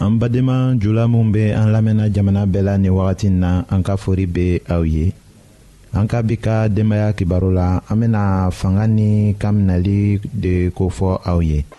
an badenma jula minw be an lamɛnna jamana bɛɛ la ni wagati na an ka fori be aw ye an ka bi ka denbaya kibaru la an bena fanga ni ka minɛli de kofɔ aw ye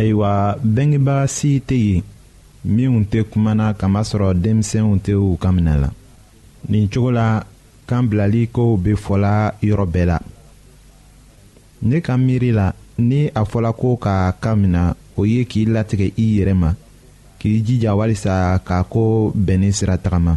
ayiwa bɛngebaga si tɛ yen minnu tɛ kuma na kamasɔrɔ denmisɛnw tɛ u ka minɛ la nin cogo la kan bilali kow bɛ fɔla yɔrɔ bɛɛ la ne ka miiri la ni a fɔla ko ka ka minɛ o ye k'i latigɛ i yɛrɛ ma k'i jija walisa k'a ko bɛnni sira tagama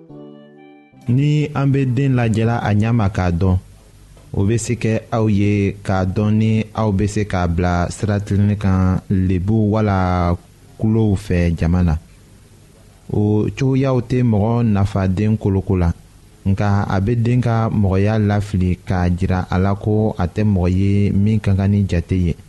ni an bɛ den lajɛla a ɲɛ ma k'a dɔn o bɛ se kɛ aw ye k'a dɔn ni aw bɛ se k'a bila sira tilenni kan lebu wala kulow fɛ jama na o cogoyaw tɛ mɔgɔ nafa den koloko la nka a bɛ den ka mɔgɔya lafili k'a jira a la ko a tɛ mɔgɔ ye min ka kan ni jate ye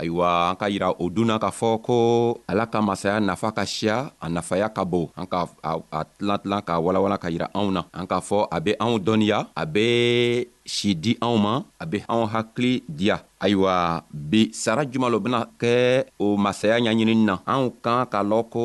Ayiwa an ka yira o dunna ka fɔ ko Ala ka masaya nafa ka siya, a nafaya ka bon. An ka a tilan tilan k'a walawalan ka yira anw na. An k'a fɔ a bɛ anw dɔnniya, a bɛ si di anw ma, a bɛ anw hakili diya. Ayiwa bi sara juman lo bɛna kɛ o masaya ɲaɲinini na? Anw ka kan k'a lɔn ko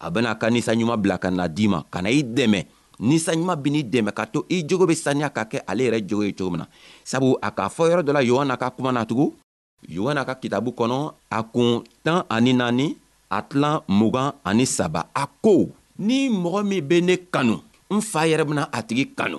A bɛna a ka nisa ɲuman bila ka na d'i ma ka na i dɛmɛ nisa ɲuman bɛ n'i dɛmɛ ka to i jogo bɛ saniya ka kɛ ale yɛrɛ jogo ye cogo min na sabu a k'a fɔ yɔrɔ dɔ la yohana ka kuma na tugun yohana ka kitabu kɔnɔ a kun tan ani naani a tilan mugan ani saba a ko ni mɔgɔ min bɛ ne kanu n fa yɛrɛ bɛna a tigi kanu